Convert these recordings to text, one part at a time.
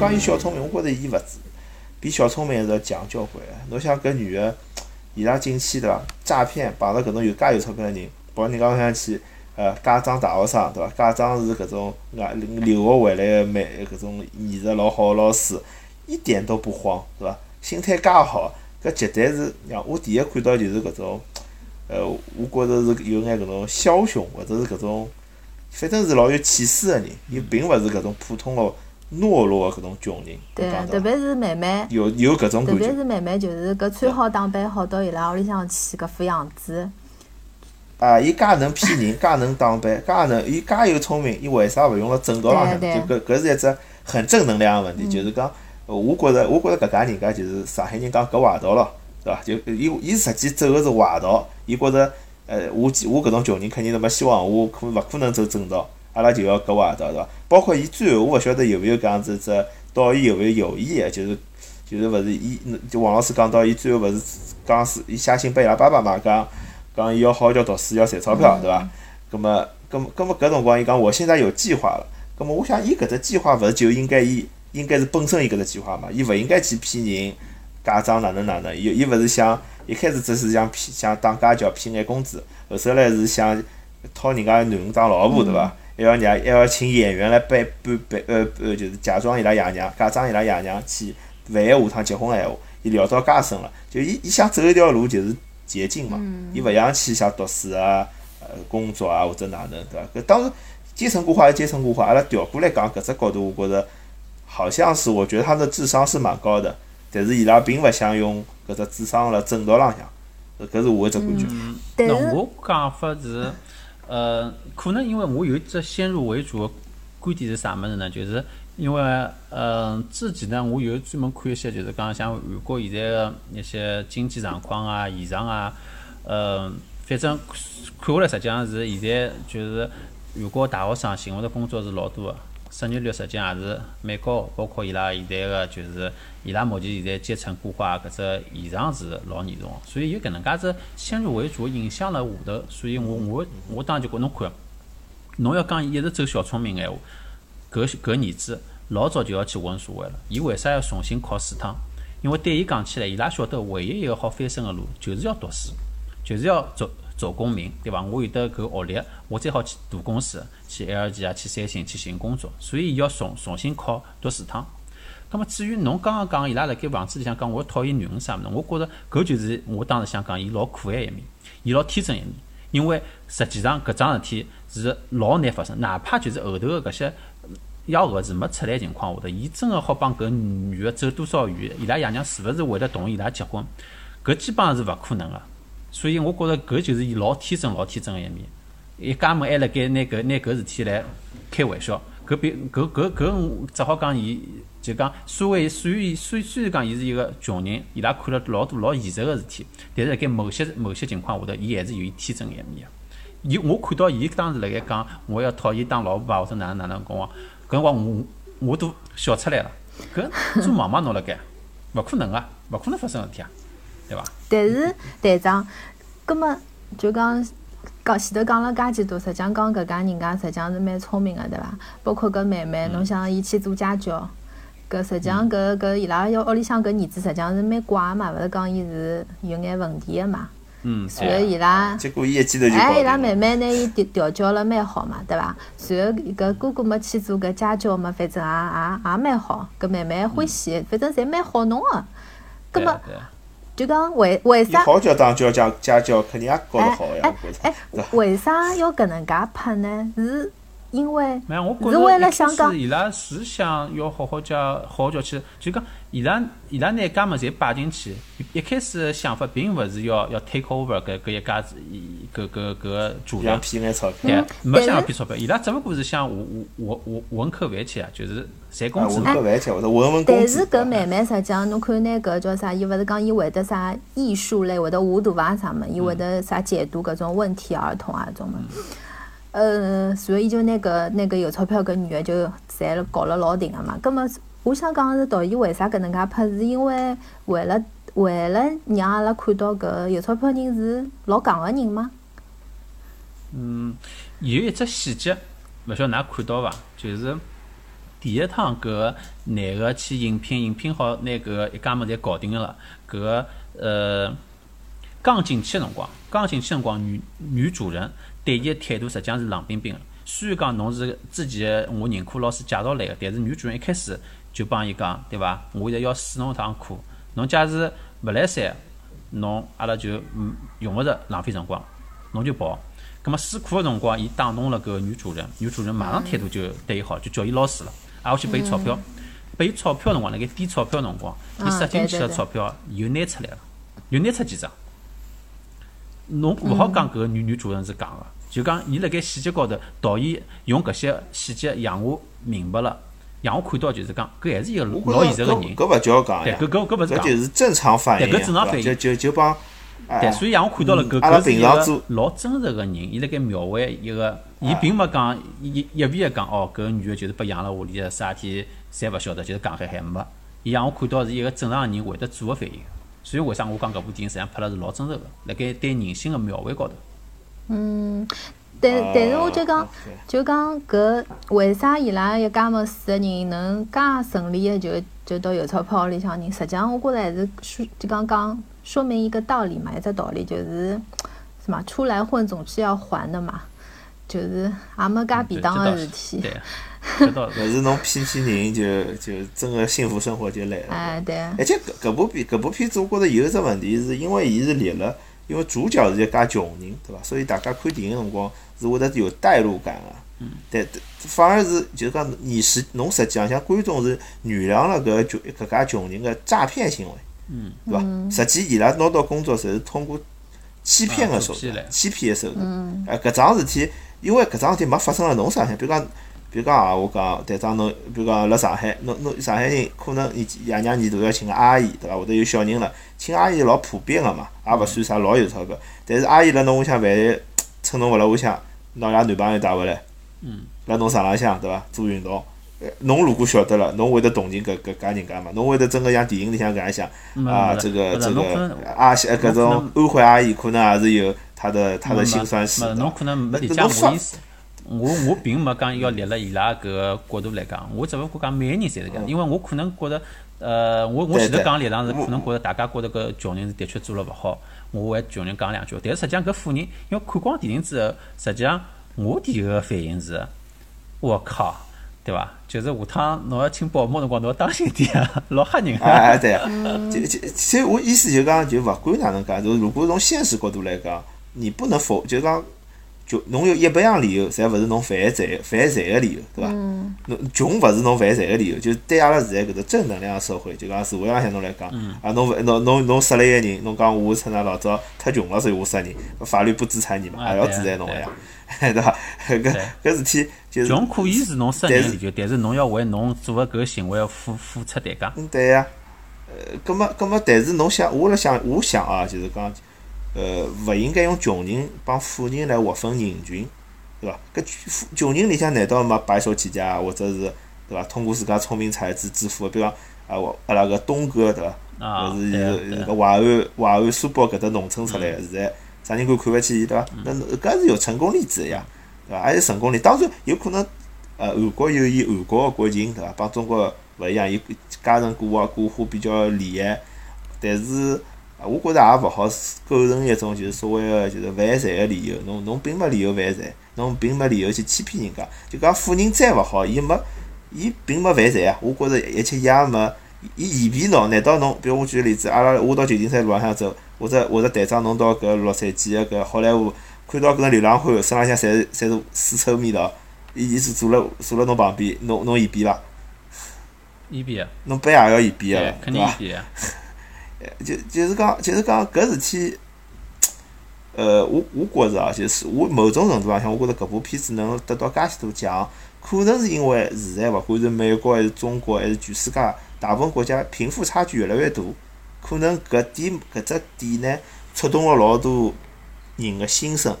讲伊小聪明，我觉着伊勿，比小聪明还是要强交关。侬想搿女个，伊拉进去对伐？诈骗碰着搿种有介有钞票个人，跑人家屋向去，呃，假装大学生对伐？假装是搿种外留学回来个美搿种艺术老好个老师，一点都不慌，对伐？心态介好，搿绝对是让我第一看到就是搿种，呃，我觉着是有眼搿种枭雄或者是搿种。反正是老有气势个人，伊并勿是搿种普通个懦弱个搿种穷人。对，特别是妹妹，有有搿种感觉。特别是妹妹，就是搿穿好打扮好到伊拉屋里向去搿副样子。啊！伊介能骗人，介能打扮，介能，伊介有聪明，伊为啥勿用辣正道浪向？就搿搿是一只很正能量个问题，就是讲，我觉着，我觉着搿家人家就是上海人讲搿坏道咯，对伐？就伊伊实际走个是坏道，伊觉着。呃，我我搿种穷人肯定是没希望，我可勿可能走正道，阿拉就要搿坏道，对伐？包括伊最后，我勿晓得有勿有搿样子只导演有勿有有意个，就是就是勿是伊，就王老师讲到伊最后勿是讲是伊写信拨伊拉爸爸嘛，讲讲伊要好好叫读书，要赚钞票，对伐？葛么葛么搿辰光伊讲我现在有计划了，葛么我想伊搿只计划勿是就应该伊应该是本身伊搿只计划嘛，伊勿应该去骗人，假装哪能哪能，伊伊勿是想。一开始只是想骗，想当家教骗眼工资，后首来是想讨人家囡恩当老婆，对伐？还要让还要请演员来扮扮扮呃呃，就是假装伊拉爷娘，假装伊拉爷娘去，万一下趟结婚闲话，伊聊到介深了，就伊伊想走一条路就是捷径嘛，伊勿想去想读书啊、呃工作啊或者哪能，对伐？搿当然阶层固化是阶层固化，阿拉调过来讲搿只角度，我觉着好像是我觉得他的智商是蛮高的。但是伊拉并勿想用搿只智商辣正道浪向，搿是我一只感觉。那我讲法是，呃，可能因为我有一只先入为主的观点是啥么子呢？就是因为，嗯，自己呢，我有专门看一些，就是讲像韩国现在的一些经济状况啊、现状啊，嗯，反正看下来实际上是现在就是韩国大学生寻勿着工作是老多个。失业率实际也是蛮高，包括伊拉现在个就是伊拉目前现在阶层固化搿只现象是老严重，所以有搿能介子先入为主影响了下头，所以我我我当然就觉侬看，侬要讲一直走小聪明个闲话，搿搿儿子老早就要去混社会了，伊为啥要重新考四趟？因为对伊讲起来，伊拉晓得唯一一个好翻身个路就是要读书，就是要做。做公民，对伐？我有得搿学历，我再好去大公司，去 LG 啊，去三星去寻工作，所以要重重新考读四趟。葛末至于侬刚刚讲伊拉辣盖房子里向讲我讨厌女人啥物事，我觉着搿就是我当时想讲伊老可爱一面，伊老天真一面。因为实际上搿桩事体是老难发生，哪怕就是后头个搿些幺蛾子没出来情况下头，伊真个好帮搿女个走多少远，伊拉爷娘是勿是会得同意伊拉结婚？搿基本上是勿可能个。所以，我觉着搿就是伊老天真、老天真个一面。一家门还辣盖拿搿拿搿事体来开玩笑。搿比搿搿搿，只好讲伊就讲，所谓虽然虽虽然讲伊是一个穷人，伊拉看了老多老现实个事体，但是辣盖某些某些情况下头，伊还是有伊天真个一面。伊我看到伊当时辣盖讲，我要讨伊当老婆啊，或者哪能哪能讲，搿辰光我我都笑出来了。搿做妈妈侬辣盖，勿可能啊，勿可能发生事体啊。对伐？但是队长，葛么就讲讲前头讲了介几多，实际上讲搿家人家实际上是蛮聪明个，对伐？包括搿妹妹，侬想伊去做家教，搿实际上搿搿伊拉要屋里向搿儿子实际上是蛮怪嘛，勿是讲伊是有眼问题个嘛。嗯。然后伊拉，结果伊一记头就哎，伊拉妹妹拿伊调调教了蛮好嘛，对伐？然后搿哥哥没去做搿家教嘛，反正也也也蛮好，搿妹妹欢喜，反正侪蛮好弄个。葛么。就讲为为啥？好教当教家家教，肯定也教得好呀。哎哎，为啥要搿能介拍呢？是因为是为了想讲，伊拉是想要好好教，好好教去，就讲。伊拉伊拉拿家么侪摆进去，一开始想法并勿是要要 take over 搿搿一家子，搿搿搿主人，对，没想要骗钞票，伊拉只勿过是想混混混混口饭吃啊，就是赚工资。混口饭吃或者混混工但是搿妹妹实际上，侬看那搿叫啥？伊勿是讲伊会得啥艺术类，会得画图啊啥么？伊会得啥解读搿种问题儿童啊种么？呃，所以就那个那个有钞票搿女个就赚了搞了老顶个嘛，葛么。我想讲是导演为啥搿能介拍，是因为为了为了让阿拉看到搿有钞票人是老戆个人吗？嗯，有一只细节，勿晓得㑚看到伐？就是第一趟搿男个去应聘，应聘好拿搿一家门侪搞定了，搿个呃刚进去个辰光，刚进去辰光，女女主人对伊个态度实际上是冷冰冰个。虽然讲侬是之前我认可老师介绍来个，但是女主人一开始就帮伊讲，对伐？我现在要试侬一趟课，侬假使勿来三，侬阿拉就用勿着浪费辰光，侬就跑。葛末试课个辰光，伊打动了搿个女主人，女主人马上态度就对伊好，就叫伊老师了，挨下去拨伊钞票，拨伊钞票辰光，辣盖点钞票辰光，伊塞进去个钞票又拿出来了，又拿出几张。侬勿好讲搿个女女主人是讲个。就讲，伊辣盖细节高头，导演用搿些细节让我明白了，让我看到就是讲，搿还是一个老现实个人。搿勿叫讲呀，搿搿搿勿是讲，就是正常反应。搿正常反应。就就就帮。对，所以让我看到了搿搿是一个老真实个人，伊辣盖描绘一个，伊并没讲一一味个讲哦，搿个女个就是被养辣屋里个，啥体侪勿晓得，就是讲海海没。伊让我看到是一个正常个人会得做个反应。所以为啥我讲搿部电影实际上拍了是老真实个，辣盖对人性个描绘高头。嗯，但但是我就讲，就讲搿为啥伊拉一家门四个人能介顺利的就就到有钞票屋里向人？实际上我觉着还是说就讲讲说明一个道理嘛，一只道理就是什么出来混总是要还的嘛，就是也没介便当的事体。勿 是侬骗骗人就就真个幸福生活就来了。哎，对。而且搿搿部片搿部片子我觉着有一只问题，是因为伊是立了。因为主角是一家穷人，对伐？所以大家看电影辰光是会得有代入感个。嗯。对反而是就是讲，你实侬实际上像观众是原谅了搿穷搿家穷人个诈骗行为。嗯。对伐？实际伊拉拿到工作侪是通过欺骗个手段，欺骗个手段。嗯。哎，搿桩事体，因为搿桩事体没发生辣侬身上，比如讲。比如讲啊，我讲队长侬，比如讲辣上海，侬侬上海人可能伊爷娘年大要请个阿姨，对伐？或者有小人了，请阿姨老普遍个嘛，也勿算啥老有钞票。但是阿姨辣侬屋里向，万一趁侬勿辣屋里向，拿拉男朋友带回来，辣侬床浪向，对伐？做运动，侬如果晓得了，侬会得同情搿搿家人家嘛？侬会得真个像电影里向搿样想啊？这个这个阿西搿种安徽阿姨，可能也是有她的她的辛酸史。侬可能没理解我意思。我我并没讲要立了伊拉搿个角度来讲，我只勿过讲每个人侪是搿样，因为我可能觉着，呃，我我前头讲立场是可能觉着大家觉着搿穷人是的确做了勿好，我为穷人讲两句。但是实际上搿富人，因为看光电影之后，实际上我第一个反应是，我靠，对伐？就是下趟侬要请保姆辰光，侬要当心点啊，老吓人啊！哎对，就就所以我意思就讲，就勿管哪能讲，就如果从现实角度来讲，你不能否，就讲。就侬有一百样理由，侪勿是侬犯罪犯罪个理由，对伐？侬穷勿是侬犯罪个理由，就对阿拉现在搿个正能量社会，就讲社会浪向侬来讲，啊，侬勿侬侬侬杀了一个人，侬讲我趁那老早太穷了，所以我杀人，法律不制裁你嘛，还要制裁侬个呀，对伐？搿搿事体就是穷可以是侬杀人理由，但是侬要为侬做个搿个行为要付付出代价。嗯，对呀。呃，葛末葛末，但是侬想，我辣想，我想啊，就是讲。呃，勿应该用穷人帮富人来划分人群，对伐？搿富穷人里向难道没白手起家，或者是对伐？通过自家聪明才智致富？比方啊，我阿拉个东哥对伐？啊，是一个淮安淮安苏北搿搭农村出来，现在啥人敢看勿起伊对伐？那搿是有成功例子呀，对伐？还有成功例，当然有可能，呃，韩国有伊韩国个国情，对伐？帮中国勿一样，伊家人过活过活比较厉害，但是。啊，我觉着也勿好构成一种就是所谓个就是犯罪个理由。侬侬并没理由犯罪，侬并没理由去欺骗人家。就讲富人再勿好，伊没伊并没犯罪啊。我觉着一切也没，伊嫌贫侬，难道侬？比如我举个例子，阿拉我到旧金山路浪向走，或者或者队长侬到搿洛杉矶个搿好莱坞，看到搿种流浪汉身浪向侪是侪是丝绸味道，伊伊是坐辣坐辣侬旁边，侬侬嫌贫伐？嫌贫啊！侬背也要嫌贫个，肯定嫌！就就是讲，就是讲搿事体，呃，我我觉着啊，就是我某种程度浪向，我觉着搿部片子能得到介许多奖，可能是因为现在勿管是美国还是中国还是全世界，大部分国家贫富差距越来越大，可能搿点搿只点呢，触动了老多人的心声，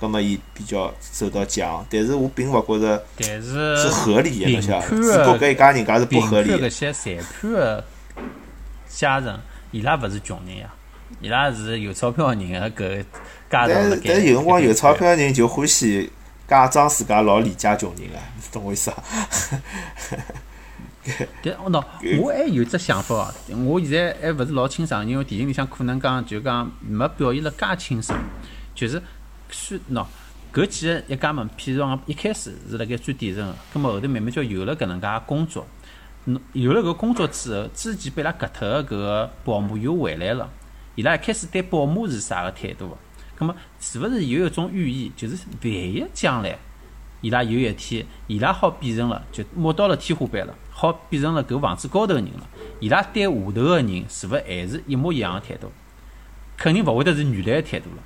葛末伊比较受到奖，但是我并勿觉着是合理个，侬晓得，只不过搿一家人家是不合理。搿些裁判的家人。伊拉勿是穷人呀，伊拉是有钞票个人个搿家但但有辰光有钞票个人就欢喜假装自家老理解穷人个，懂我意思伐？但喏，我还有只想法哦，我现在还勿是老清爽，因为电影里向可能讲就讲没表现了介清爽，就是虽喏，搿几个一家门，譬如讲一开始是辣盖最底层个，葛末后头慢慢叫有了搿能介工作，侬有了搿工作之后，之前被伊拉割脱个搿个保姆又回来了，伊拉一开始对保姆是啥个态度？葛末是勿是有一种寓意，就是万一将来伊拉有一天，伊拉好变成了就摸到了天花板了？好变成了搿房子高头个人了，伊拉对下头个人是勿还是一模一样个态度？肯定勿会得是原来个态度了。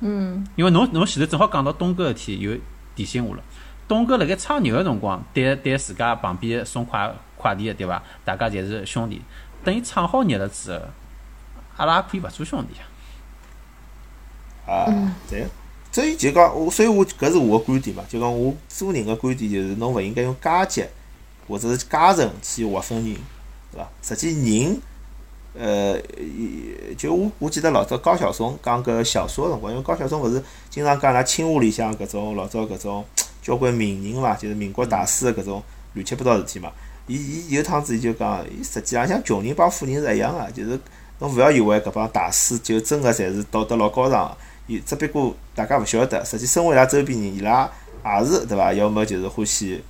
嗯。因为侬侬前头正好讲到东哥事体，又提醒我了。东哥辣盖创业个辰光，对对自家旁边送快快递个对伐？大家侪是兄弟。等伊创好业了之后，阿拉可以勿做兄弟啊。啊，对。所以就讲我，所以我搿是我个观点嘛。就讲我做人个观点，就是侬勿应该用阶级。或者是阶层去划分人，对伐？实际人，呃，就我我记得老早高晓松讲搿小说辰光，因为高晓松勿是经常讲拉清华里向搿种老早搿种交关名人嘛，就是民国大师个搿种乱七八糟事体嘛。伊伊有趟子伊就讲，伊实际上像穷人帮富人是一样个，就是侬勿要以为搿帮大师就真个侪是道德老高尚，伊只不过大家勿晓得，实际生活伊拉周边人伊拉。也是对伐？要么就是欢喜，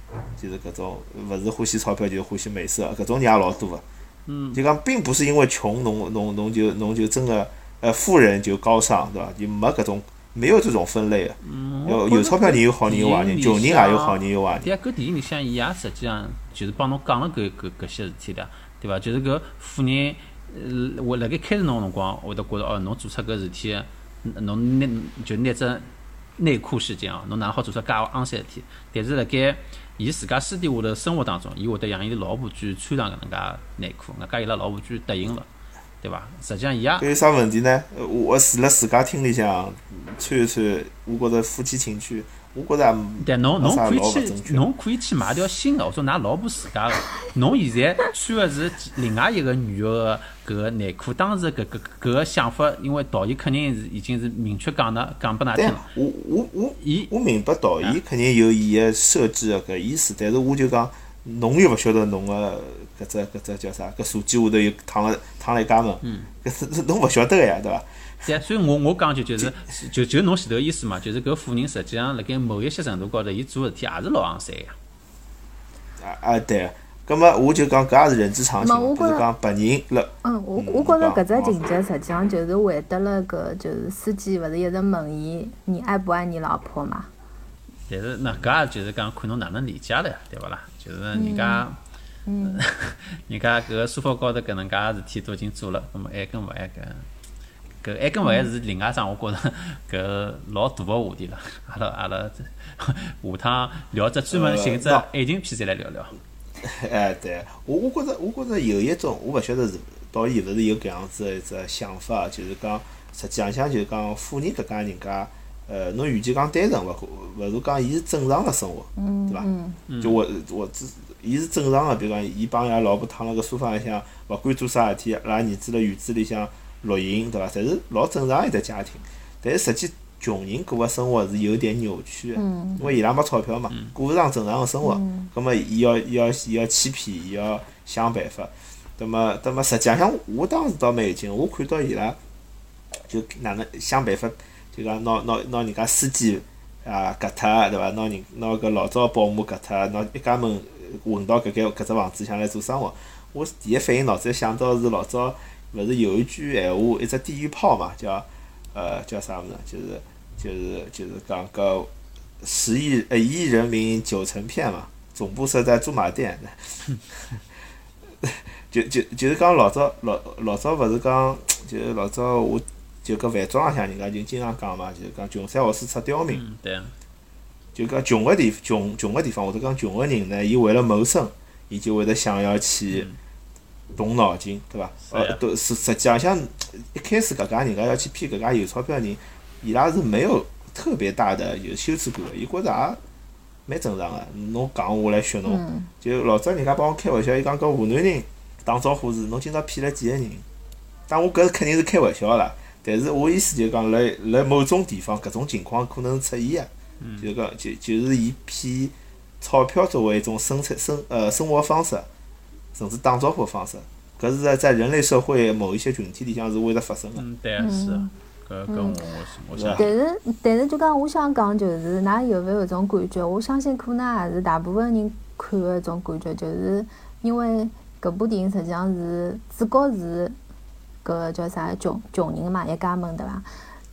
就是搿种，勿是欢喜钞票，就是欢喜美色，搿种人也老多个。嗯。就讲，并不是因为穷，侬侬侬就侬就真个，呃，富人就高尚，对伐？就没搿种，没有这种分类个。嗯。有有钞票人有好人有坏人，穷人也有好人有坏人。对啊，搿电影里向伊也实际上就是帮侬讲了搿搿搿些事体的，对伐？就是搿富人，呃，我辣盖开始侬辰光，会得觉着哦，侬做出搿事体，侬拿就拿只。内裤事件哦，侬哪能好做出介肮三事体？但是辣盖伊自家私底下头生活当中，伊会得让伊老婆去穿上搿能介内裤，外加伊拉老婆去答应了，对伐？实际上伊也。有啥问题呢？我住辣自家厅里向穿一穿，我觉着夫妻情趣。我觉着，但侬侬可以去，侬可以去买条新的，或者㑚老婆自家的。侬现在穿的是另外一个女的搿个内裤，当时搿搿搿个想法，因为导演肯定是已经是明确讲了，讲拨㑚听了。我我我，伊我明白导演肯定有伊个设计个搿意思，但是我就讲，侬又勿晓得侬个搿只搿只叫啥？搿手机下头又躺了躺了一家门，搿是侬勿晓得个呀，对伐？对，所以我我讲就就是就就侬前头意思嘛，就是搿富人实际上辣盖某一些程度高头，伊做事体也是老昂三呀。啊啊对，葛末我就讲搿也是人之常情，就是讲白人辣。嗯，我我觉着搿只情节实际上就是回答了搿就是司机勿是一直问伊你爱不爱你老婆嘛？但是那搿也就是讲看侬哪能理解了，对勿啦？就是人家，嗯，人家搿个沙发高头搿能介事体都已经做了，葛末爱跟勿爱搿。搿爱跟勿爱是另外桩，我觉着搿老大个话题了。阿拉阿拉下趟聊只专门寻只爱情片再来聊聊。哎，对我我觉着我觉着有一种，我勿晓得是导演勿是有搿样子一只想法，就是讲实际上像就是讲富人搿家人家，呃，侬与其讲单纯，勿勿如讲伊是正常个生活，对伐？就我我只伊是正常个，比如讲伊帮伊拉老婆躺辣个沙发里向，勿管做啥事体，拉儿子辣院子里向。录音对伐？侪是老正常一只家庭，但是实际穷人过个生活是有点扭曲的，因为伊拉没钞票嘛，过勿上正常个生活，葛末伊要伊要伊要欺骗，伊要想办法，葛末葛末实际上我当时倒蛮有劲，我看到伊拉就哪能想办法，就讲拿拿拿人家司机啊割脱对伐？拿人拿搿老早保姆割脱，拿一家门混到搿间搿只房子里向来做生活。我第一反应脑子里想到是老早。勿是有一句闲话，一只地狱炮嘛，叫呃叫啥物事？就是就是就是讲搿十亿呃一亿人民九成骗嘛，总部设在驻马店。就就就是讲老早老老早勿是讲，就是老早我就搿饭庄浪向人家就经常讲嘛，就是讲穷山恶水出刁民。对。就讲穷个地穷穷个地方，或者讲穷个人呢，伊为了谋生，伊就会得想要去。动脑筋，对伐？呃，都是实际上像一开始搿家人家要去骗搿家有钞票人，伊拉是没有特别大的有羞耻感个，伊觉着也蛮正常个。侬讲我来学侬，就老早人家帮我开玩笑，伊讲搿湖南人打招呼是侬今朝骗了几个人？但我搿肯定是开玩笑啦。但是我意思就讲，辣辣某种地方搿种情况可能是出现个，就讲就就是以骗钞票作为一种生产生呃生活方式，甚至打招呼方式，搿是在在人类社会某一些群体里向是会得发生的。嗯，对，是，搿搿我我我想。但是但是就讲我想讲就是，㑚有没有一种感觉？我相信可能也是大部分人看的一种感觉，就是因为搿部电影实际上是主角是搿叫啥穷穷人嘛，一家门对伐？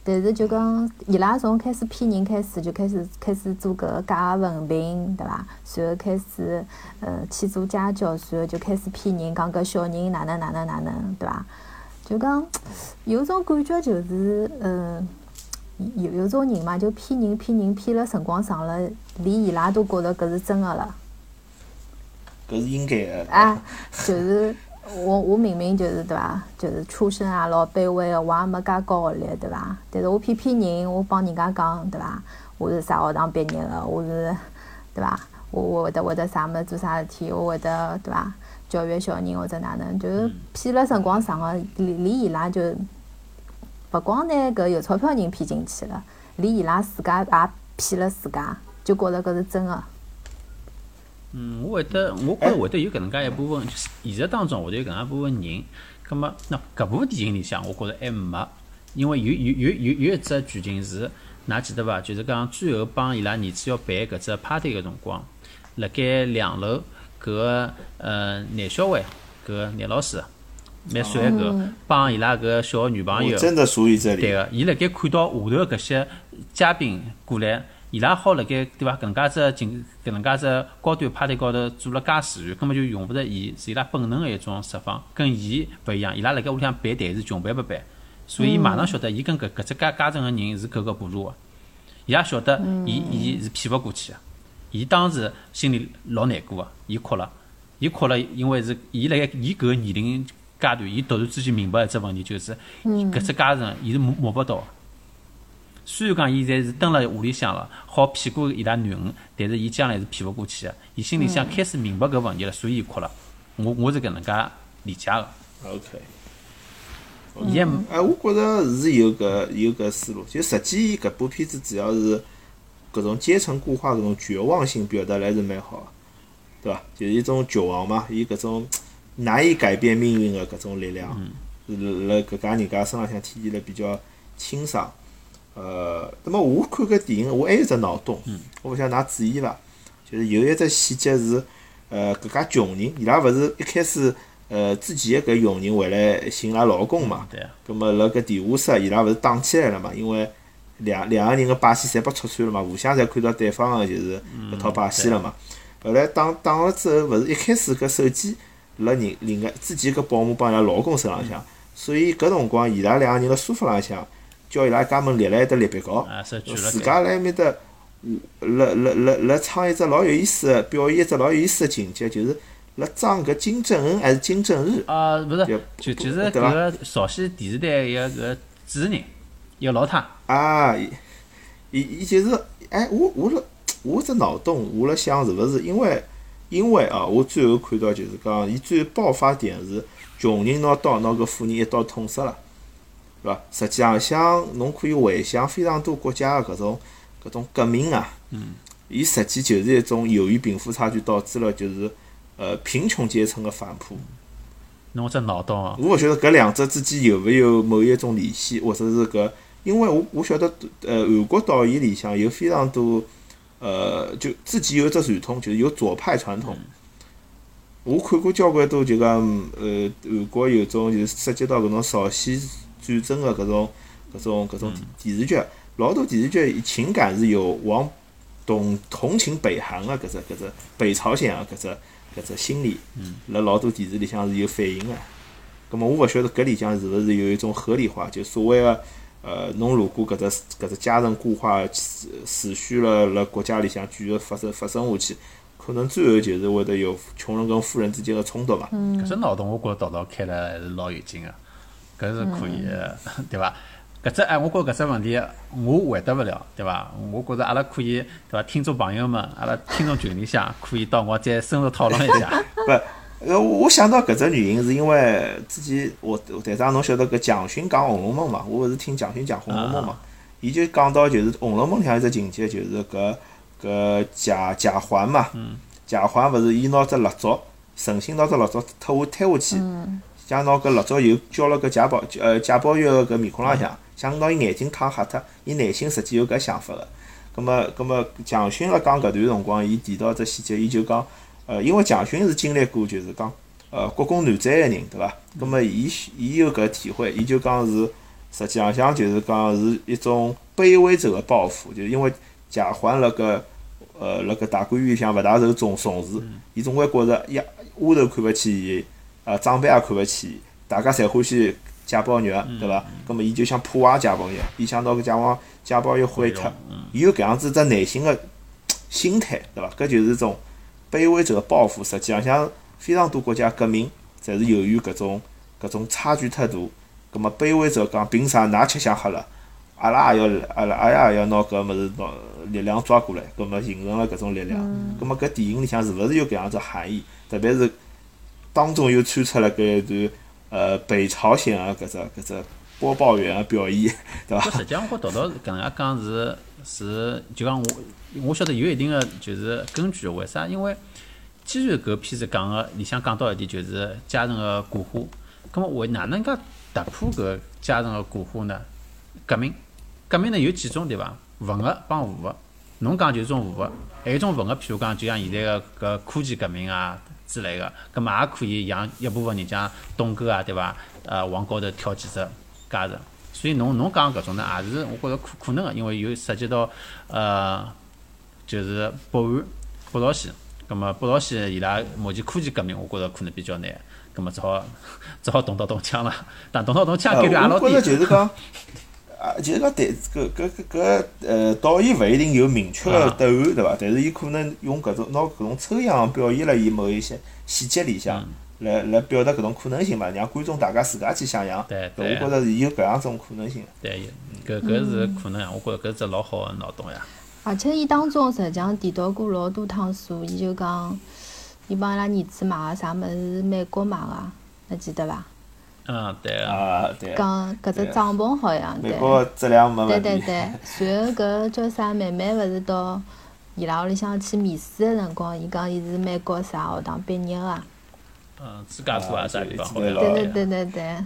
但是就讲，伊拉从开始骗人开始，就开始开始做搿个假文凭，对伐？随后开始，呃，去做家教，随后就开始骗人，讲搿小人哪能哪能哪能，对伐？就讲有种感觉，就是呃，有有种人嘛，就骗人骗人骗了辰光长了，连伊拉都觉着搿是真个了。搿是应该的。啊，就是。我我明明就是对伐，就是出身啊老卑微的，我也没介高学历对伐？但是我骗骗人，我帮人家讲对伐？我是啥学堂毕业的，我是对伐？我我会得会得啥物事做啥事体，我会得对伐？教育小人或者哪能，就是骗了辰光长个，连连伊拉就勿光拿搿有钞票人骗进去了，连伊拉自家也骗了自家，就觉着搿是真个。嗯，我会得，我觉着会得有搿能介一部分，就是现实当中会得有搿能介一部分人。葛末那搿部电影里向，我觉着还没，因为有有有有有一只剧情是，㑚记得伐？就是讲最后帮伊拉儿子要办搿只 party 个辰光，辣盖两楼搿个呃男小孩，搿个男老师蛮帅个，帮伊拉搿小女朋友，真的属于这里。对个，伊辣盖看到下头搿些嘉宾过来。伊拉好辣盖对伐？搿能介只景，搿能介只高端派对高头做了介自然，根本就用勿着伊，是伊拉本能个一种释放，跟伊勿一样。伊拉辣盖屋里向办台是穷办不办，所以伊马上晓得，伊跟搿搿只家家政个人是格格不入个。伊也晓得，伊伊是骗勿过去个。伊当时心里老难过个，伊哭了，伊哭了，因为是伊辣盖伊搿个年龄阶段，伊突然之间明白一只问题，就是搿只家政伊是摸摸勿到。虽然讲伊现在是蹲辣屋里向了，好骗过伊拉囡恩，但是伊将来是骗勿过去个。伊心里向开始明白搿问题了，所以伊哭了。我我是搿能介理解个。OK。伊还哎，我觉着是有搿有搿思路。就实际伊搿部片子主要是搿种阶层固化搿种绝望性表达来是蛮好个，对伐？就是一种绝望嘛，伊搿种难以改变命运个搿种力量，是辣搿家人家身浪向体现了比较清爽。呃，那么我看搿电影，我还有只脑洞，我勿晓得㑚注意伐？就是有一只细节是，呃，搿家穷人，伊拉勿是一开始，呃，之前个搿佣人回来寻伊拉老公嘛？对。葛末辣搿地下室，伊拉勿是打起来了嘛？因为两两个人个把戏侪被戳穿了嘛，互相侪看到对方个就是搿套把戏了嘛。后来打打了之后，勿是一开始搿手机辣人另外之前搿保姆帮伊拉老公手浪向，所以搿辰光伊拉两个人辣沙发浪向。叫伊拉家门立辣一搭立别高，自家辣埃面搭，辣辣辣辣唱一只老有意思个，表演一只老有意思个情节，就是辣装搿金正恩还是金正日？啊，勿是，就就是搿个朝鲜电视台一个搿主持人，一个老太。啊，伊伊伊就是，哎，我我辣我只脑洞，我辣想是勿是因为因为啊，我最后看到就是讲，伊最后爆发点是穷人拿刀拿搿富人一刀捅死了。对伐？实际上，像侬可以回想非常多国家个搿种搿种革命啊，嗯，伊实际就是一种由于贫富差距导致了就是呃贫穷阶层个反扑。侬只脑洞啊？我勿晓得搿两者之间有勿有某一种联系，或者是搿，因为我我晓得呃韩国导演里向有非常多呃就自己有只传统，就是有左派传统。我看过交关多就讲呃韩国有种就是涉及到搿种朝鲜。战争个搿种、搿种、搿种电视剧，老多电视剧情感是有往同同情北韩个搿只、搿只北朝鲜个搿只、搿只心理，辣老多电视里向是有反映个。葛末我勿晓得搿里向是勿是有一种合理化，就所谓个呃，侬如果搿只搿只家庭固化持续了辣国家里向继续发生发生下去，可能最后就是会得有穷人跟富人之间个冲突嘛。搿只脑洞我觉着道道开了还是老有劲个。搿是可以，对伐？搿只哎，我觉搿只问题我回答勿了，对伐？我觉着阿拉可以，对伐？听众朋友们，阿拉听众群里向可以到我再深入讨论一下。不，呃，我想到搿只原因是因为之前我台长侬晓得搿蒋勋讲《红楼梦》嘛？我勿是听蒋勋讲《红楼梦》嘛？伊就讲到就是《红楼梦》里向一只情节，就是搿搿贾贾环嘛，贾环勿是伊拿只蜡烛，诚心拿只蜡烛推下推下去，想拿搿蜡烛油浇了搿贾宝呃贾宝玉个搿面孔浪向，想拿伊眼睛烫瞎脱，伊内心实际有搿想法个。葛末葛末蒋勋辣讲搿段辰光，伊提到只细节，伊就讲，呃，因为蒋勋是经历过就是讲，呃，国共内战个人，对伐？葛末伊伊有搿体会，伊就讲是实际浪向就是讲是一种卑微者个报复，就是因为贾环辣搿呃辣搿大观园里向勿大受重重视，伊总归觉着呀丫头看勿起伊，呃长辈也看勿起，大家侪欢喜贾宝玉，对伐？葛末伊就想破坏贾宝玉，伊想拿搿贾王。贾宝玉毁脱，伊有搿样子只内心个心态，对伐？搿就是种卑微者报复。实际上，像非常多国家革命，侪是由于搿种搿种差距太大。葛末卑微者讲，凭啥㑚吃香喝辣，阿拉也要阿拉阿拉也要拿搿物事拿力量抓过来，葛末形成了搿种力量。葛末搿电影里向是勿是有搿样子含义？特别是当中又穿插了搿一段呃北朝鲜个搿只搿只。播报员表演，对伐？实际上，我读到搿能介讲是是，就讲我我晓得有一定的就是根据，为啥？因为既然搿片子讲个里向讲到一点就是家人个过火，葛末为哪能介突破搿家人个过火呢？革命，革命呢有几种对伐？文个帮武个，侬讲就是种武个，还有种文个，譬如讲就像现在个搿科技革命啊之类个，葛末也可以让一部分人讲东哥啊，对伐？呃，往高头挑几只。价值，所以侬侬讲搿种呢，也是我觉着可可能个，因为有涉及到呃，就是北韩、北朝鲜，葛末北朝鲜伊拉目前科技革命，我觉着可能比较难，葛末只好 只好动刀动枪了，但动刀动枪概率也老低。我觉着就是讲，啊，就是讲对搿搿搿搿呃，导演勿一定有明确个答案，对伐？但是伊可能用搿种拿搿种抽象表现了伊某一些细节里向。来来表达搿种可能性嘛，让观众大家自家去想象。对对。我觉着是有搿样种可能性。对，搿搿是可能呀，我觉着搿只老好个脑洞呀。而且伊当中实际上提到过老多趟数，伊就讲，伊帮伊拉儿子买个啥物事，美国买个，还记得伐？嗯，对啊，对。讲搿只帐篷好像，对。美国质量没问题。对对对，随后搿叫啥？妹妹勿是到伊拉屋里向去面试的辰光，伊讲伊是美国啥学堂毕业个。嗯，芝加哥啊啥地方好对对对对对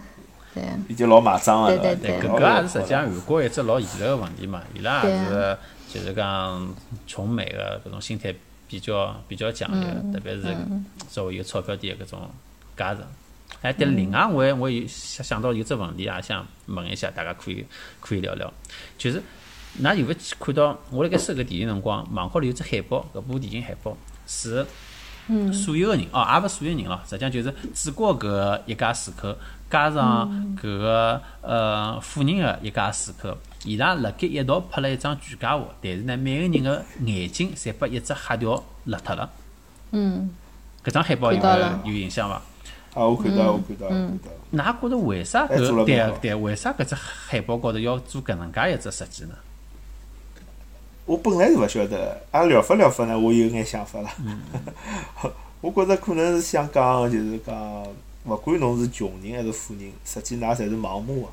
对。已经老买账了，对对对。搿个也是实际上韩国一只老现实个问题嘛，伊拉也是就是讲崇美个搿种心态比较比较强烈，特别是稍微有钞票点个搿种家庭。哎，对，另外我我有想想到有只问题也想问一下，大家可以可以聊聊，就是㑚有勿去看到我辣盖搜搿电影辰光，网高头有只海报，搿部电影海报是。所有个人哦，也勿所有人咯，实际上就是主角搿一家四口，加上搿个呃富人个一家四口，伊拉辣盖一道拍了一张全家福，但是呢，每个人个眼睛侪被一只黑条勒脱了。嗯。搿张海报有有印象伐？啊，我看到，我看到，我看到。㑚觉着为啥搿对对？为啥搿只海报高头要做搿能介一只设计呢？我本来是勿晓得，啊聊法聊法呢，我有眼想法了。我觉着可能是想讲，就是讲，勿管侬是穷人还是富人，实际㑚侪是盲目个，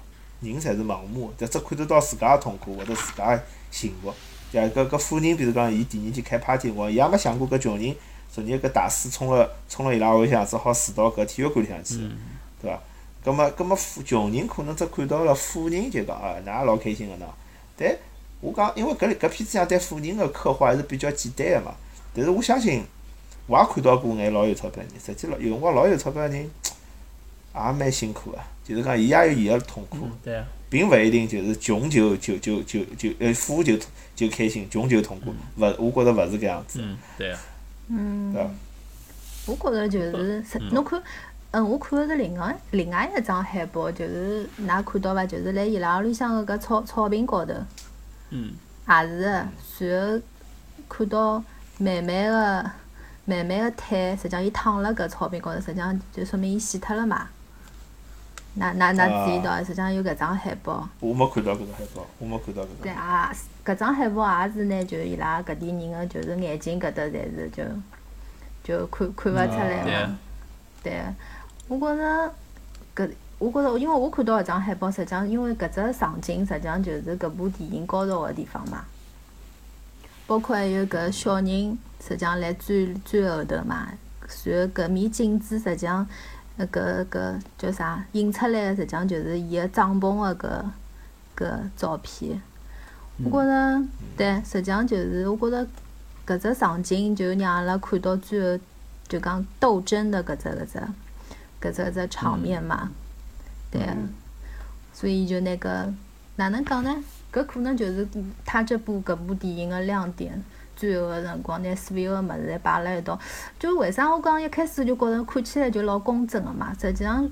人侪是盲目个，只看得到自家个痛苦或者自家个幸福。像搿搿富人，比如讲，伊第二天开 party 辰光，伊也没想过搿穷人昨日搿大师冲了冲了伊拉屋里向，只好住到搿体育馆里向去，对伐？葛末葛末富穷人可能只看到了富人，就讲啊，㑚老开心个喏，但。我讲，因为搿搿片子上对富人个刻画还是比较简单个嘛。但是我相信，我也看到过眼老有钞票人。实际老有辰光老有钞票人也蛮辛苦个，就是讲伊也有伊个痛苦，并勿一定就是穷就就就就就呃富就就开心，穷就痛苦。勿，我觉着勿是搿样子。嗯，对啊。嗯。我觉着就是，侬看，嗯，我看的是另外另外一张海报，就是㑚看到伐？就是辣伊拉屋里向个搿草草坪高头。嗯，也是个，随后看到慢慢个慢慢个腿，实际上伊躺辣搿草坪高头，实际上就说明伊死脱了嘛。那那那注意到，实际上有搿张海报。我没看到搿个海报，我没看到搿个。对啊，搿张海报也是呢就伊拉搿点人个，就是眼睛搿搭侪是就就看看勿出来嘛。对。对，我觉着搿我觉着，因为我看到搿张海报，实际上因为搿只场景实际上就是搿部电影高潮个地方嘛。包括还有搿小人，实际上辣最最后头嘛。然后搿面镜子实际上，那个搿叫啥？映出来实际上就是伊个帐篷个搿搿照片。我觉着，对，实际上就是我觉着搿只场景就让阿拉看到最后，就讲斗争的搿只搿只搿只搿只场面嘛。对，所以就那个哪能讲呢？搿可能就是他这部搿部电影个亮点。最后个辰光，拿所有个物事侪摆辣一道，就为啥我讲一开始就觉着看起来就老工整个嘛？实际上，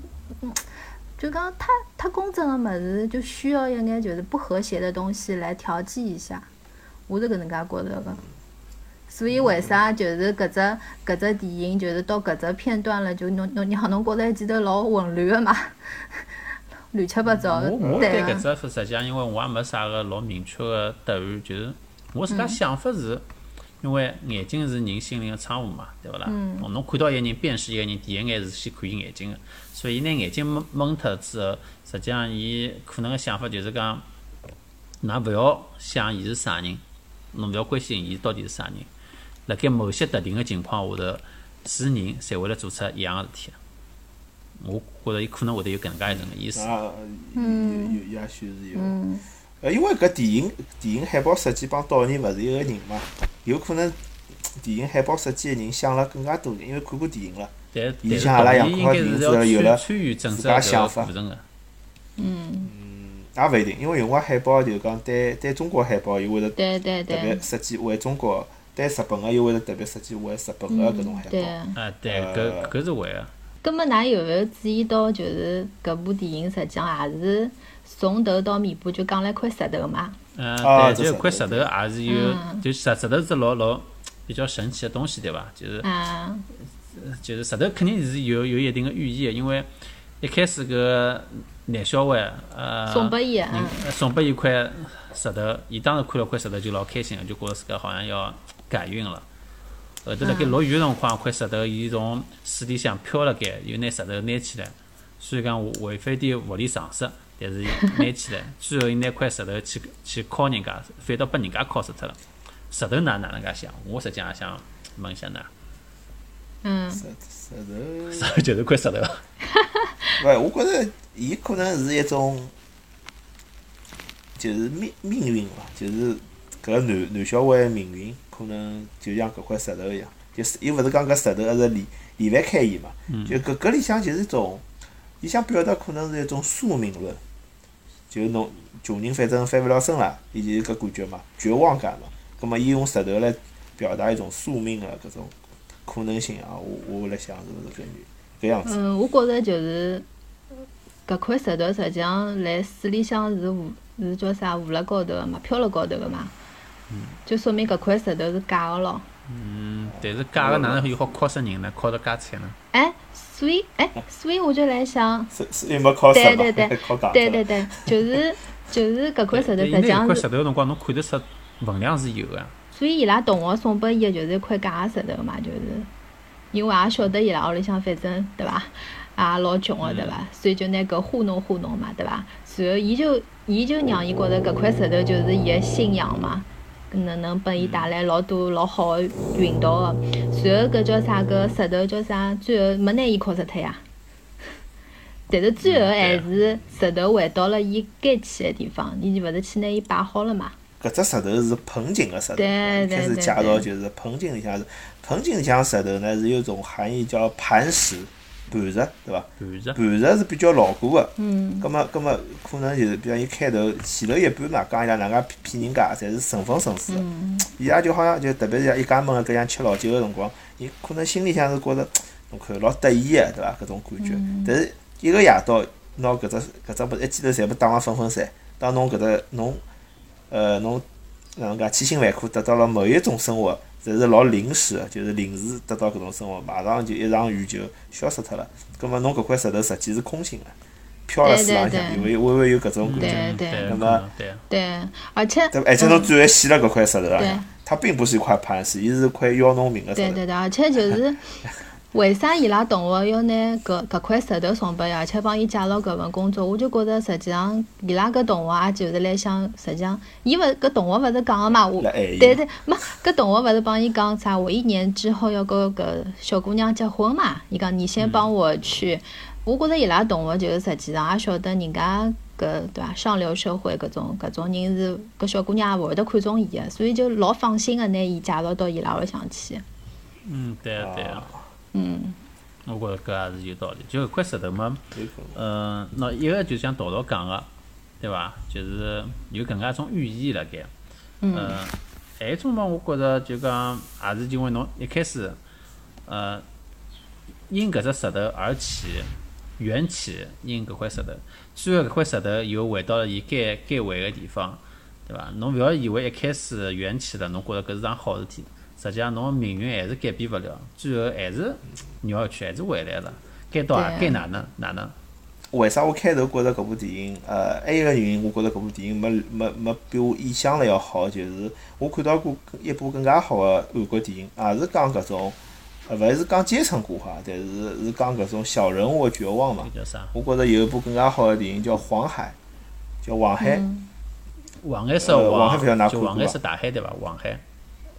就讲太太工整个物事，就需要一眼就是不和谐的东西来调剂一下。我是搿能介觉着个。所以为啥就是搿只搿只电影，就是到搿只片段了，就侬侬让侬觉着一记头老混乱个嘛？乱七八糟。我我对搿只实际上，因为我也没啥个老明确个答案，就是我自家想法是。因为眼睛是人心灵的窗户嘛，对勿啦？哦，侬看到一个人，辨识一个人，第一眼是先看伊眼睛个，所以拿眼睛蒙蒙脱之后，实际上伊可能个想法就是讲，㑚勿要想伊是啥人，侬勿要关心伊到底是啥人。辣盖某些特定个情况下头，是人才会来做出一样个事体。我觉着伊可能会得有搿能介一层个意思。啊，有有也许是有。呃，因为搿电影电影海报设计帮导演勿是一个人嘛。有可能电影海报设计个人想了更加多，因为看过电影了。伊像阿拉样看好电影之后有了自家想法。嗯。也勿一定，因为用个海报就讲对对中国海报又会得特别设计为中国，对日本个又会得特别设计为日本个搿种海报。啊，对，搿搿是会个。葛末㑚有没有注意到，就是搿部电影实际上也是从头到尾巴就讲了一块石头嘛？嗯，对，就一块石头，也是有，就石石头是老老比较神奇的东西，对伐？就是，就是石头肯定是有有一定的寓意个，因为一开始搿男小孩，呃，送拨伊，送拨伊块石头，伊当时看了块石头就老开心个，就觉着自家好像要改运了。后头辣盖落雨个辰光，块石头伊从水里向飘辣盖，又拿石头拿起来，所以讲违反点物理常识。但是拿起来，最后伊拿块石头去去敲人家，反倒被人家敲死脱了。石头哪哪能介想？我实际也想问一下㑚。嗯。石石头。石头就是块石头。勿，我觉着伊可能是一种，就是命命运伐，就是搿男男小孩命运，可能就像搿块石头一样，就是伊勿是讲搿石头是离离勿开伊嘛，就搿搿里向就是一种。伊想表达可能是一种宿命论，就侬穷人反正翻勿了身了，伊就搿感觉嘛，绝望感嘛。葛末伊用石头来表达一种宿命个搿种可能性啊，我我辣想是勿是搿样搿样子？嗯，我觉着就是搿块石头实际上辣水里向是浮是叫啥浮辣高头个嘛，漂辣高头个嘛，嗯就说明搿块石头是假个咯。嗯，但是假个哪能又好敲死人呢？敲得介惨呢？哎。所以，哎，所以我就来想，对对对，对 对对，就是 就是搿块石头，实际上块石头辰光，侬看得出分量是有个。所以伊拉同学送拨伊个就是一块假石头嘛，就是因为也晓得伊拉屋里向反正对伐，也老穷个对伐？所以就拿搿糊弄糊弄嘛，对伐？然后伊就伊就让伊觉着搿块石头就是伊个信仰嘛。能能拨伊带来老多老好个运道个，随后搿叫啥？搿石头叫啥？最后没拿伊敲死脱呀。但是最后还是石头回到了伊该去个地方，伊勿是去拿伊摆好了嘛？搿只石头是盆景个石头，开始介绍就是盆景里向是盆景里向石头呢，是有种含义叫磐石。磐石对伐？磐石，磐石是比较牢固个。嗯。葛末葛末可能就是，比方伊开头前头一半嘛，讲伊拉哪能骗骗人家，侪是顺风顺水个。嗯。伊拉就好像就特别是像一家门搿样吃老酒个辰光，伊可能心里向是觉着，侬看老得意个，对伐？搿种感觉。嗯。但是一个夜到，拿搿只搿只物一记头全部打了粉粉散。当侬搿只侬，呃，侬哪能介千辛万苦得到了某一种生活。侪是老临时个，就是临时得到搿种生活，马上就一场雨就消失脱了。葛末侬搿块石头实际是空心个，漂辣水浪向，因为微微有搿种感觉。对对。葛末对，而且。而且侬最后死了搿块石头浪向，它并不是一块磐石，伊是块要侬命个石头。对对对，而且就是，为啥伊拉同学要拿搿搿块石头送拨伊，而且帮伊介绍搿份工作？我就觉着实际上伊拉搿同学也就是来想，实际上伊勿搿同学勿是讲个嘛，我对对，没搿同学勿是帮伊讲啥？我一年之后要跟搿小姑娘结婚嘛？伊讲你先帮我去，我觉着伊拉同学就是实际上也晓得人家搿对伐？上流社会搿种搿种人是搿小姑娘也勿会得看中伊个，所以就老放心个拿伊介绍到伊拉屋里向去。嗯，对啊，对啊。嗯，我觉着搿也是有道理。就搿块石头嘛，嗯，那一个就像陶陶讲个，对伐？就是有搿能介种寓意辣盖。嗯。还一种嘛，我觉着就讲也是因为侬一开始，呃，因搿只石头而起，缘起因搿块石头，最后搿块石头又回到了伊该该回个地方，对伐？侬勿要以为一开始缘起了，侬觉着搿是桩好事体。实际上，侬命运还是改变勿了，最后还是绕一圈，还是回来了。该到该哪能哪能？为啥我开头觉着搿部电影，呃，还有个原因，我觉着搿部电影没没没比我意想了要好，就是我看到过一部更加好的韩国电影，也是讲搿种，呃，勿是讲阶层固化，但是是讲搿种小人物的绝望嘛。叫啥？我觉着有一部更加好的电影叫《黄海》，叫《黄海》。黄海是黄海，不晓得㑚看过黄海是大海对伐？黄海。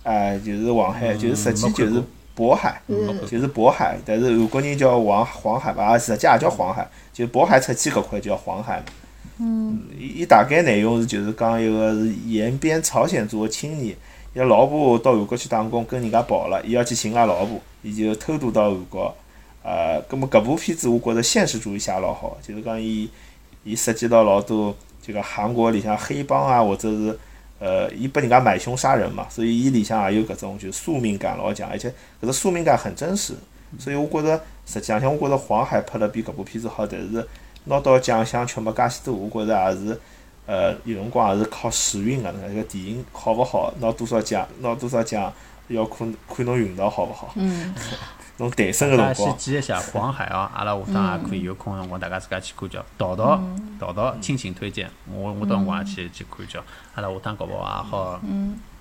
哎，就是黄海，就是实际就是渤海，就是渤海，但是韩国人叫黄黄海吧，实际也叫黄海，就渤海出去搿块叫黄海嘛。嗯。伊大概内容是就是讲一个是延边朝鲜族的青年，伊拉老婆到韩国去打工，跟人家跑了，伊要去寻拉老婆，伊就偷渡到韩国。呃，葛末搿部片子我觉着现实主义写老好，就是讲伊伊涉及到老多就讲韩国里向黑帮啊，或者是。呃，伊拨人家买凶杀人嘛，所以伊里向也有搿种就宿命感老强，而且搿个宿命感很真实，所以我觉着实际上像我觉着黄海拍了比搿部片子好，但是拿到奖项却没介许多，我觉着也是呃有辰光也是靠时运个，那个电影好勿好，拿多少奖，拿多少奖要看看侬运道好勿好。嗯。侬诞生个辰光。先记一下黄海啊，阿拉下趟也可以有空辰光大家自家去看叫，淘淘淘淘亲情推荐，我我到辰光也去去看叫，阿拉下趟搞不好也好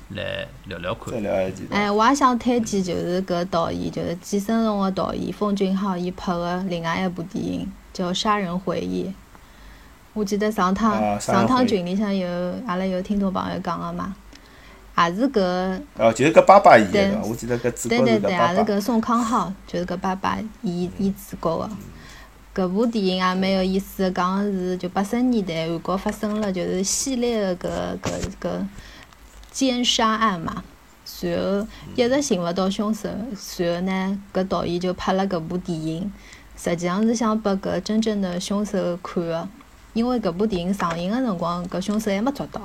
来聊聊看。再聊一集。哎，我也想推荐，就是搿导演，就是《寄生虫》个导演奉俊昊，伊拍个另外一部电影叫《杀人回忆》。我记得上趟上趟群里向有阿拉有听众朋友讲个嘛。也是搿哦，就是搿爸爸演的，我记得搿主角是。对对对，也是搿宋康昊，就是搿爸爸演演主角个。搿部电影也蛮有意思，讲是就八十年代韩国发生了就是系列个搿搿搿奸杀案嘛，随后一直寻勿到凶手，随后呢搿导演就拍了搿部电影，实际上是想拨搿真正的凶手看个，因为搿部电影上映个辰光搿凶手还没抓到。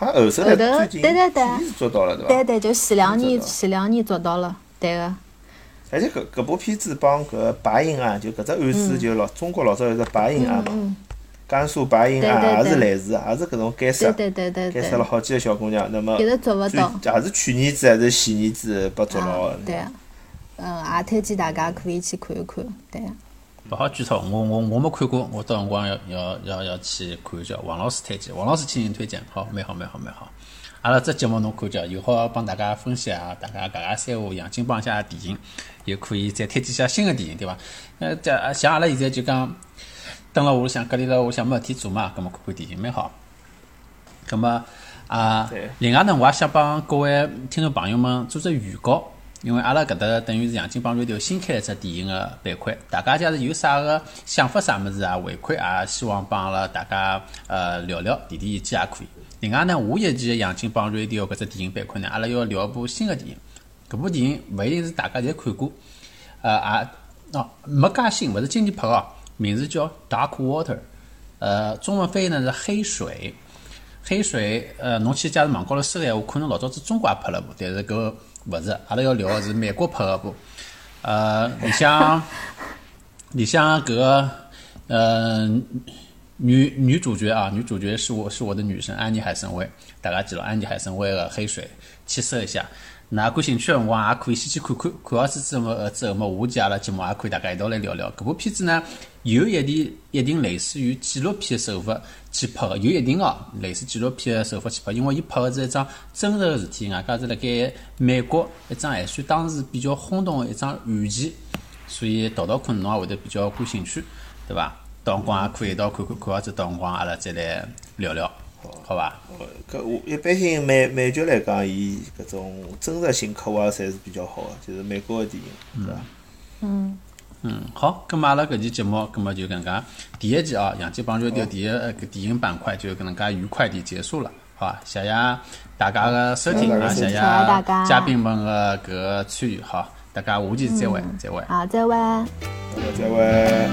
呃，他后头来最近是做到了，对伐？对对，就前两年，前两年做到了，对个。而且搿搿部片子帮搿白银案，就搿只案子，就老中国老早有只白银案嘛，甘肃白银案也是类似，也是搿种奸杀，奸杀了好几个小姑娘，那么一直捉勿到，也是去年子还是前年子被捉牢的。对啊，嗯，也推荐大家可以去看一看，对。勿好剧透，我我我没看过，我到辰光要要要要去看一下。王老师推荐，王老师亲情推荐，好，蛮好蛮好蛮好。阿拉这节目侬看叫，又好帮大家分析下大家搿家三五杨金帮一下电影，又可以再推荐下新的电影，对伐？呃，这像阿拉现在就讲，蹲辣屋里向隔离了屋里向没事体做嘛，搿么看看电影蛮好。搿么啊，另外呢，我也想帮各位听众朋友们做只预告。因为阿拉搿搭等于是杨金帮 radio 新开了只电影个板块，大家假如有啥个想法啥物事啊，回馈啊，希望帮阿拉大家呃聊聊，提提意见也可以。另外呢，下一期杨金帮 radio 搿只电影板块呢，阿拉要聊一部新个电影。搿部电影勿一定是大家侪看过，呃啊喏没介新，勿是今年拍个，名字叫 Dark Water，呃，中文翻译呢是黑水。黑水，呃，侬去假如网高头搜个闲话，可能老早子中国也拍了部，但是搿。勿是，阿拉要聊个是美国拍个部，呃，里向 里向搿个呃女女主角啊，女主角是我是我的女神安妮海瑟薇，大家记牢安妮海瑟薇的《黑水》，去搜一下。那感兴趣的辰光也可以先去看看，看好之后么之后么下期阿拉节目也可以大家一道来聊聊。搿部片子呢，有一定一定类似于纪录片的手法去拍的，有一定哦，类似纪录片的手法去拍，因为伊拍的是一桩真实的事体，外加是辣盖美国一桩还算当时比较轰动的一桩案件，所以道道可能侬也会得比较感兴趣，对伐？到辰光也可以一道看看，看好之到辰光阿拉再来聊聊。好吧，搿我一般性美美剧来讲，伊搿种真实性刻画侪是比较好个，就是美国个电影，对伐？嗯嗯，好，咁阿拉搿期节目，咁么就搿能介，第一集哦，杨记棒球队第一个电影板块就搿能介愉快地结束了，好吧？谢谢大家个收听啊，谢谢嘉宾们个搿个参与，好，大家下期再会，再会，好，再会，再会。